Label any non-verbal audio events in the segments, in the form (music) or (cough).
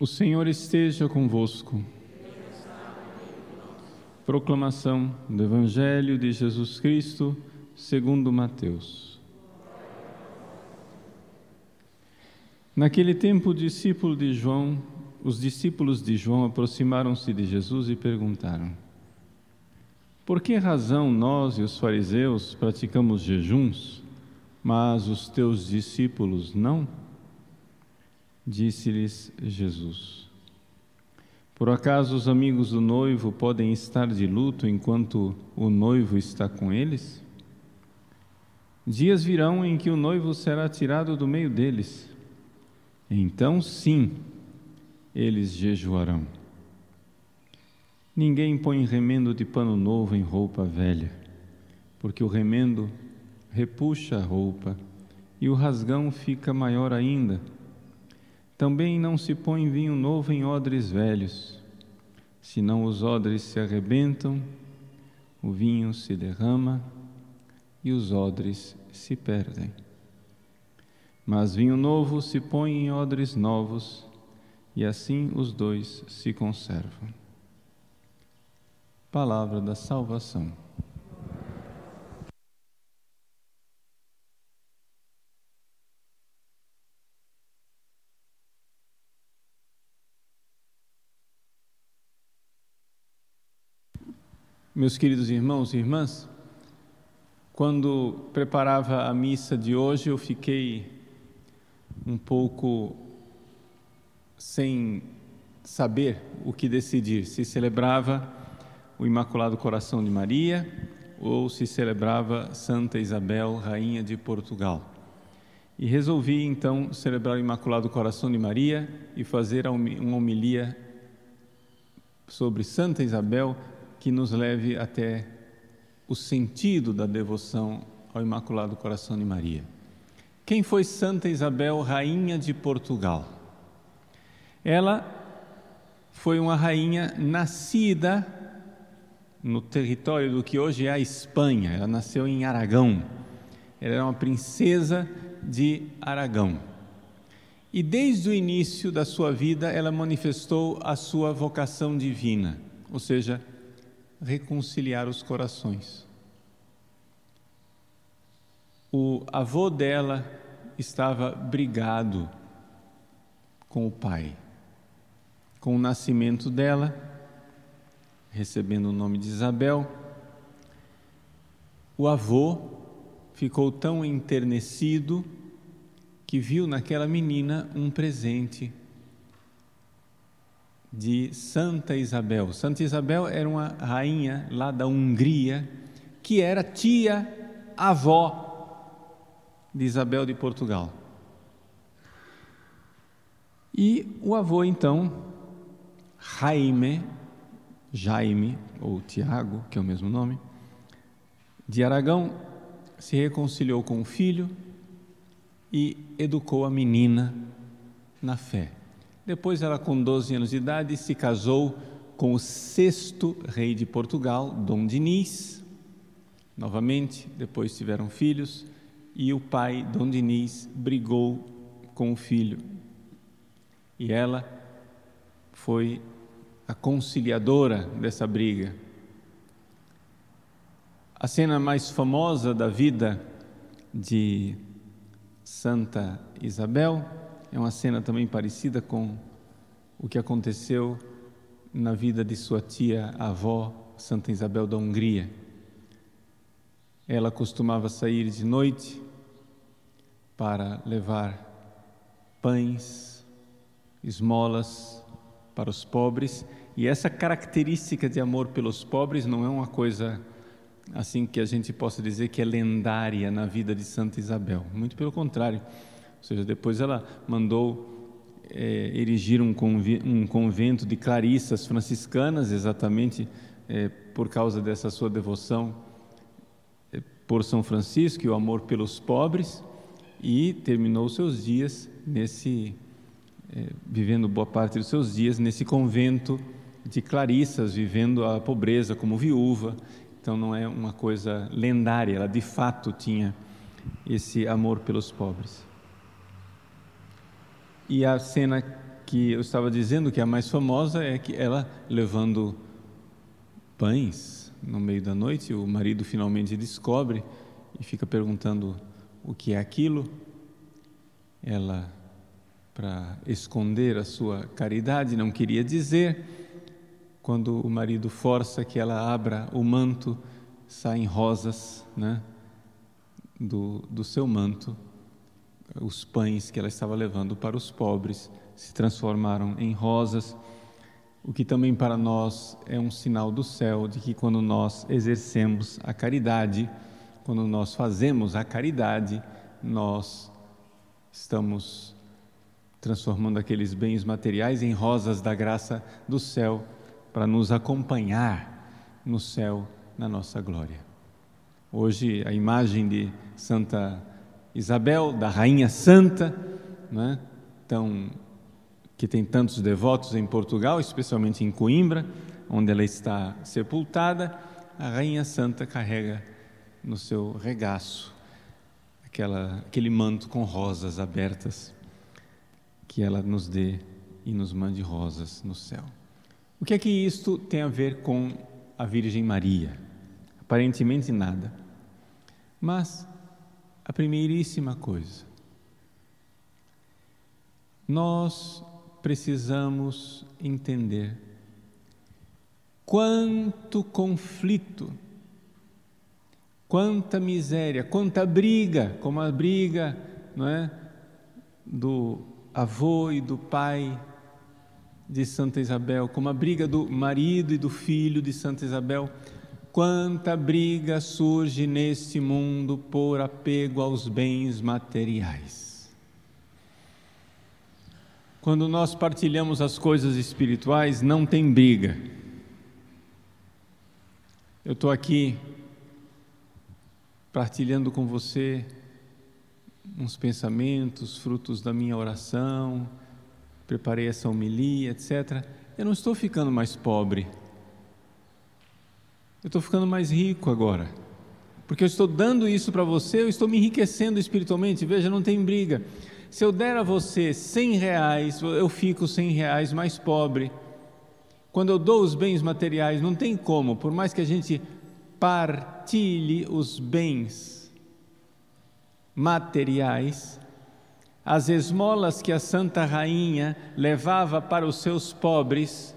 O Senhor esteja convosco. Proclamação do Evangelho de Jesus Cristo, segundo Mateus. Naquele tempo, o discípulo de João, os discípulos de João aproximaram-se de Jesus e perguntaram: Por que razão nós e os fariseus praticamos jejuns, mas os teus discípulos não? Disse-lhes Jesus: Por acaso os amigos do noivo podem estar de luto enquanto o noivo está com eles? Dias virão em que o noivo será tirado do meio deles. Então, sim, eles jejuarão. Ninguém põe remendo de pano novo em roupa velha, porque o remendo repuxa a roupa e o rasgão fica maior ainda. Também não se põe vinho novo em odres velhos, senão os odres se arrebentam, o vinho se derrama e os odres se perdem. Mas vinho novo se põe em odres novos, e assim os dois se conservam. Palavra da salvação. Meus queridos irmãos e irmãs, quando preparava a missa de hoje, eu fiquei um pouco sem saber o que decidir, se celebrava o Imaculado Coração de Maria ou se celebrava Santa Isabel, Rainha de Portugal. E resolvi então celebrar o Imaculado Coração de Maria e fazer uma homilia sobre Santa Isabel que nos leve até o sentido da devoção ao Imaculado Coração de Maria. Quem foi Santa Isabel, rainha de Portugal? Ela foi uma rainha nascida no território do que hoje é a Espanha. Ela nasceu em Aragão. Ela era uma princesa de Aragão. E desde o início da sua vida, ela manifestou a sua vocação divina, ou seja, reconciliar os corações. O avô dela estava brigado com o pai. Com o nascimento dela, recebendo o nome de Isabel, o avô ficou tão enternecido que viu naquela menina um presente de Santa Isabel. Santa Isabel era uma rainha lá da Hungria, que era tia-avó de Isabel de Portugal. E o avô, então, Jaime, Jaime, ou Tiago, que é o mesmo nome, de Aragão, se reconciliou com o filho e educou a menina na fé. Depois, ela, com 12 anos de idade, se casou com o sexto rei de Portugal, Dom Dinis. Novamente, depois tiveram filhos e o pai, Dom Dinis, brigou com o filho. E ela foi a conciliadora dessa briga. A cena mais famosa da vida de Santa Isabel é uma cena também parecida com o que aconteceu na vida de sua tia avó, Santa Isabel da Hungria. Ela costumava sair de noite para levar pães, esmolas para os pobres, e essa característica de amor pelos pobres não é uma coisa assim que a gente possa dizer que é lendária na vida de Santa Isabel. Muito pelo contrário. Ou seja, depois ela mandou é, erigir um, um, convento de clarissas franciscanas, exatamente é, por causa dessa sua devoção é, por São Francisco e o amor pelos pobres, e terminou seus dias nesse, é, vivendo boa parte dos seus dias nesse convento de clarissas, vivendo a pobreza como viúva. Então não é uma coisa lendária, ela de fato tinha esse amor pelos pobres. E a cena que eu estava dizendo que a mais famosa é que ela levando pães no meio da noite, o marido finalmente descobre e fica perguntando o que é aquilo. Ela, para esconder a sua caridade, não queria dizer. Quando o marido força que ela abra o manto, saem rosas né, do, do seu manto. Os pães que ela estava levando para os pobres se transformaram em rosas, o que também para nós é um sinal do céu de que quando nós exercemos a caridade, quando nós fazemos a caridade, nós estamos transformando aqueles bens materiais em rosas da graça do céu para nos acompanhar no céu na nossa glória. Hoje a imagem de Santa Isabel, da Rainha Santa, né, que tem tantos devotos em Portugal, especialmente em Coimbra, onde ela está sepultada, a Rainha Santa carrega no seu regaço aquela, aquele manto com rosas abertas, que ela nos dê e nos mande rosas no céu. O que é que isto tem a ver com a Virgem Maria? Aparentemente nada. Mas a primeiríssima coisa, nós precisamos entender quanto conflito Quanta miséria, quanta briga, como a briga, não é, do avô e do pai de Santa Isabel, como a briga do marido e do filho de Santa Isabel. Quanta briga surge neste mundo por apego aos bens materiais. Quando nós partilhamos as coisas espirituais, não tem briga. Eu estou aqui partilhando com você uns pensamentos, frutos da minha oração, preparei essa homilia, etc. Eu não estou ficando mais pobre. Eu estou ficando mais rico agora. Porque eu estou dando isso para você, eu estou me enriquecendo espiritualmente. Veja, não tem briga. Se eu der a você cem reais, eu fico cem reais mais pobre. Quando eu dou os bens materiais, não tem como, por mais que a gente partilhe os bens materiais, as esmolas que a Santa Rainha levava para os seus pobres,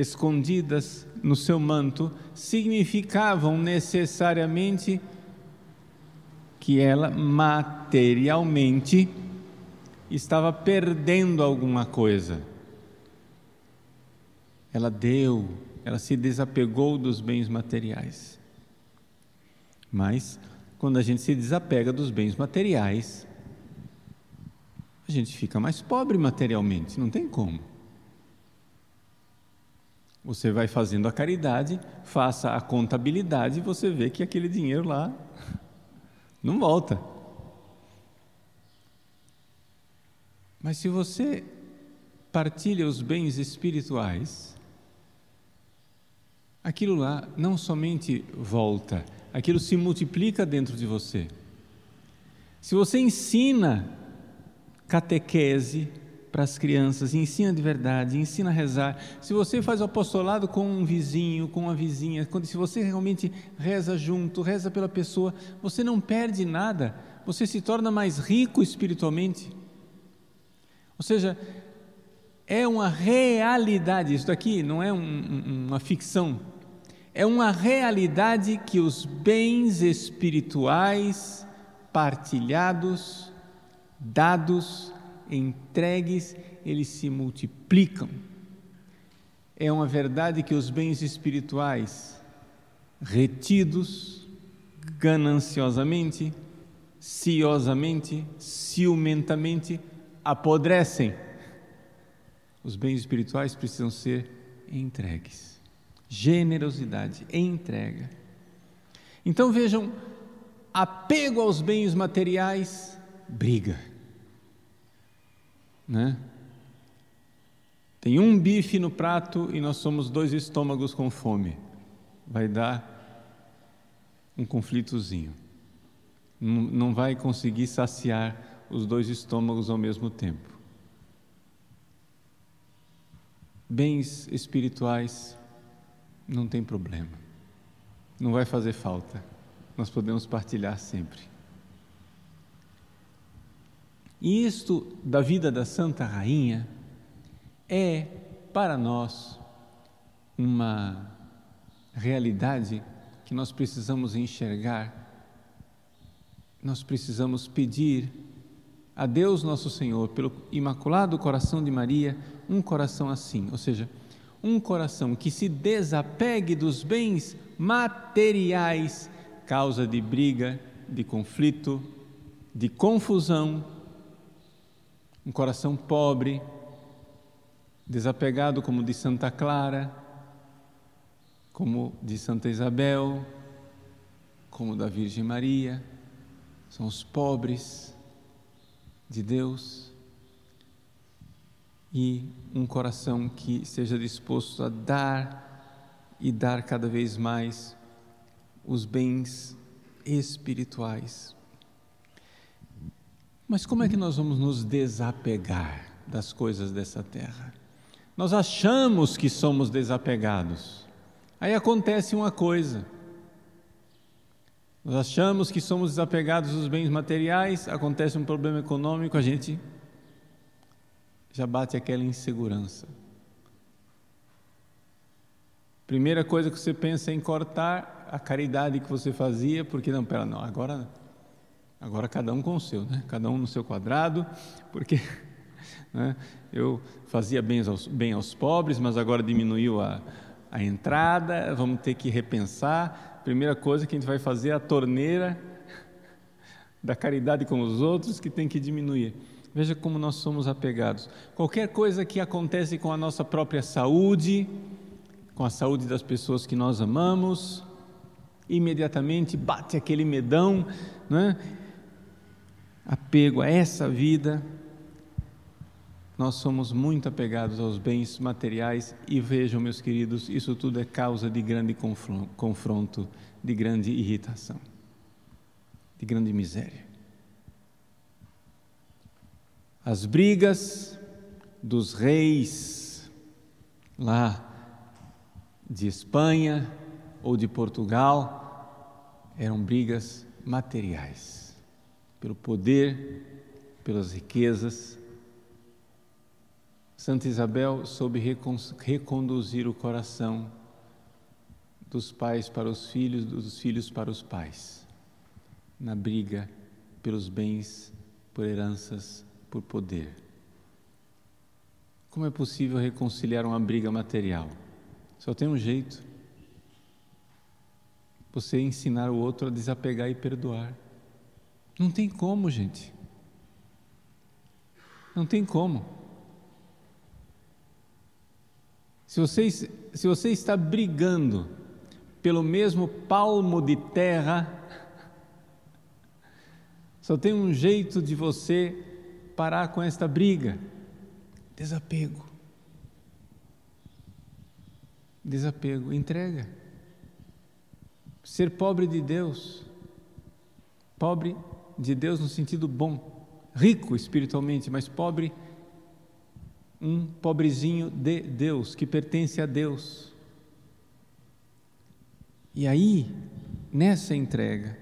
escondidas no seu manto, significavam necessariamente que ela materialmente estava perdendo alguma coisa. Ela deu ela se desapegou dos bens materiais. Mas, quando a gente se desapega dos bens materiais, a gente fica mais pobre materialmente, não tem como. Você vai fazendo a caridade, faça a contabilidade e você vê que aquele dinheiro lá não volta. Mas se você partilha os bens espirituais, aquilo lá não somente volta, aquilo se multiplica dentro de você. Se você ensina catequese para as crianças, ensina de verdade, ensina a rezar, se você faz o apostolado com um vizinho, com uma vizinha, quando, se você realmente reza junto, reza pela pessoa, você não perde nada, você se torna mais rico espiritualmente. Ou seja, é uma realidade, isso daqui não é um, uma ficção, é uma realidade que os bens espirituais partilhados, dados, entregues, eles se multiplicam. É uma verdade que os bens espirituais retidos gananciosamente, ciosamente, ciumentamente, apodrecem. Os bens espirituais precisam ser entregues generosidade, entrega. Então vejam, apego aos bens materiais, briga. Né? Tem um bife no prato e nós somos dois estômagos com fome. Vai dar um conflitozinho. Não, vai conseguir saciar os dois estômagos ao mesmo tempo. bens espirituais, não tem problema. Não vai fazer falta. Nós podemos partilhar sempre. E isto da vida da Santa Rainha é, para nós, uma realidade que nós precisamos enxergar, nós precisamos pedir a Deus nosso Senhor, pelo imaculado coração de Maria, um coração assim, ou seja, um coração que se desapegue dos bens materiais, causa de briga, de conflito, de confusão, um coração pobre, desapegado como de Santa Clara, como de Santa Isabel, como da Virgem Maria, são os pobres de Deus e um coração que seja disposto a dar e dar cada vez mais os bens espirituais. Mas como é que nós vamos nos desapegar das coisas dessa terra? Nós achamos que somos desapegados. Aí acontece uma coisa. Nós achamos que somos desapegados dos bens materiais, acontece um problema econômico, a gente já bate aquela insegurança. Primeira coisa que você pensa é em cortar a caridade que você fazia, porque não, pera, não, agora, agora cada um com o seu, né? cada um no seu quadrado, (laughs) porque (laughs) né? eu fazia bem aos, bem aos pobres, mas agora diminuiu a, a entrada, vamos ter que repensar primeira coisa que a gente vai fazer é a torneira (laughs) da caridade com os outros que tem que diminuir. Veja como nós somos apegados. Qualquer coisa que acontece com a nossa própria saúde, com a saúde das pessoas que nós amamos, imediatamente bate aquele medão, né? Apego a essa vida, nós somos muito apegados aos bens materiais e vejam, meus queridos, isso tudo é causa de grande confronto, de grande irritação, de grande miséria. As brigas dos reis lá de Espanha ou de Portugal eram brigas materiais, pelo poder, pelas riquezas, Santa Isabel soube reconduzir o coração dos pais para os filhos, dos filhos para os pais, na briga pelos bens, por heranças, por poder. Como é possível reconciliar uma briga material? Só tem um jeito: você ensinar o outro a desapegar e perdoar. Não tem como, gente. Não tem como. Se você, se você está brigando pelo mesmo palmo de terra, só tem um jeito de você parar com esta briga: desapego. Desapego, entrega. Ser pobre de Deus, pobre de Deus no sentido bom, rico espiritualmente, mas pobre um pobrezinho de Deus, que pertence a Deus. E aí, nessa entrega,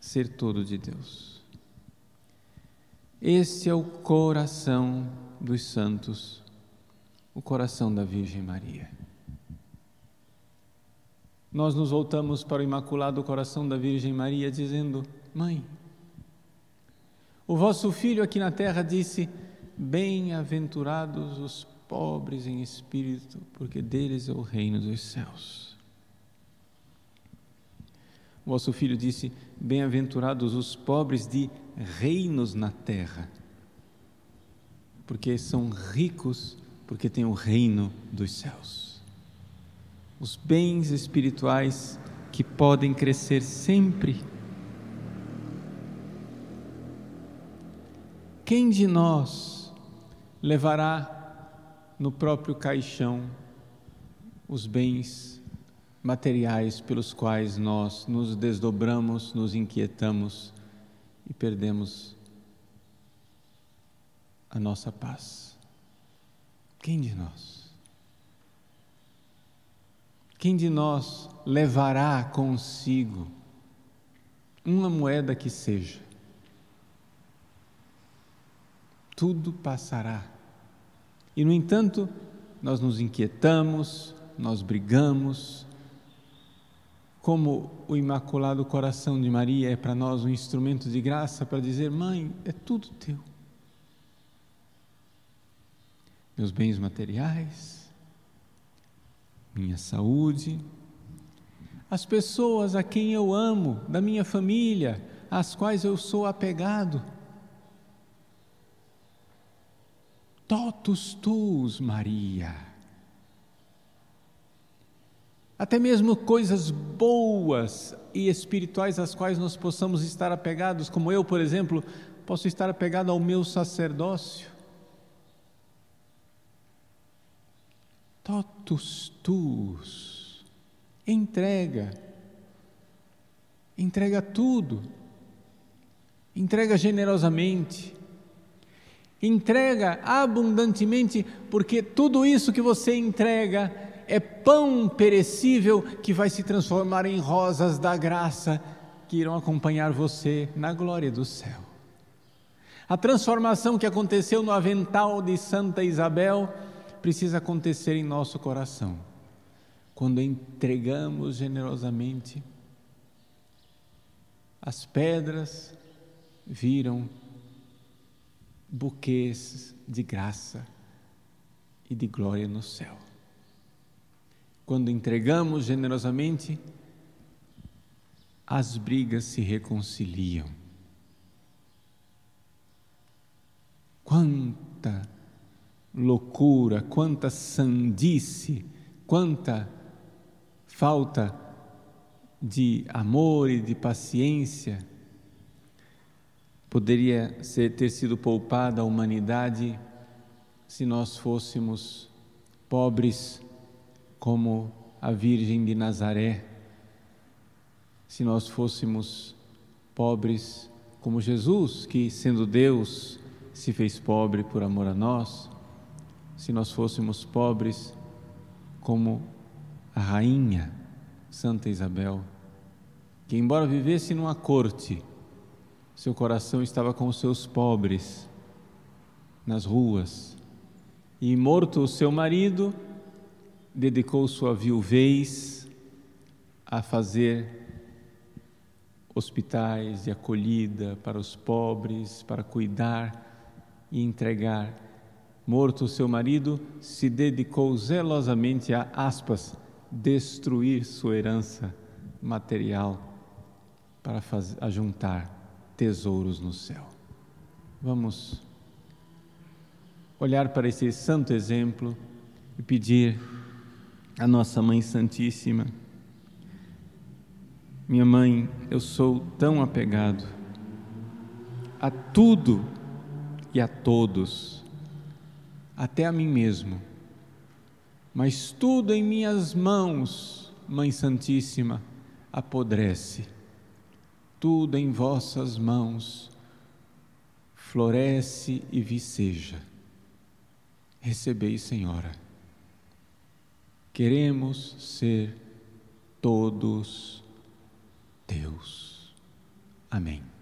ser todo de Deus. Esse é o coração dos santos, o coração da Virgem Maria. Nós nos voltamos para o Imaculado Coração da Virgem Maria dizendo: Mãe, o vosso filho aqui na terra disse: Bem-aventurados os pobres em espírito, porque deles é o reino dos céus. O vosso filho disse: Bem-aventurados os pobres de reinos na terra, porque são ricos, porque têm o reino dos céus. Os bens espirituais que podem crescer sempre. Quem de nós levará no próprio caixão os bens materiais pelos quais nós nos desdobramos, nos inquietamos e perdemos a nossa paz. Quem de nós? Quem de nós levará consigo uma moeda que seja? Tudo passará. E, no entanto, nós nos inquietamos, nós brigamos. Como o Imaculado Coração de Maria é para nós um instrumento de graça para dizer: Mãe, é tudo teu. Meus bens materiais, minha saúde, as pessoas a quem eu amo, da minha família, às quais eu sou apegado. Totus tuus, Maria. Até mesmo coisas boas e espirituais às quais nós possamos estar apegados, como eu, por exemplo, posso estar apegado ao meu sacerdócio. Totus tuus. Entrega. Entrega tudo. Entrega generosamente Entrega abundantemente, porque tudo isso que você entrega é pão perecível que vai se transformar em rosas da graça que irão acompanhar você na glória do céu. A transformação que aconteceu no avental de Santa Isabel precisa acontecer em nosso coração. Quando entregamos generosamente, as pedras viram buquês de graça e de glória no céu. Quando entregamos generosamente, as brigas se reconciliam. Quanta loucura, quanta sandice, quanta falta de amor e de paciência poderia ser, ter sido poupada a humanidade se nós fôssemos pobres como a Virgem de Nazaré, se nós fôssemos pobres como Jesus, que sendo Deus se fez pobre por amor a nós, se nós fôssemos pobres como a rainha Santa Isabel, que embora vivesse numa corte, seu coração estava com os seus pobres nas ruas. E morto o seu marido, dedicou sua viuvez a fazer hospitais de acolhida para os pobres, para cuidar e entregar. Morto o seu marido, se dedicou zelosamente a aspas destruir sua herança material para fazer, a juntar tesouros no céu. Vamos olhar para esse santo exemplo e pedir à nossa Mãe Santíssima: Minha mãe, eu sou tão apegado a tudo e a todos, até a mim mesmo, mas tudo em minhas mãos, Mãe Santíssima, apodrece tudo em vossas mãos floresce e viceja. Recebei, Senhora. Queremos ser todos Deus. Amém.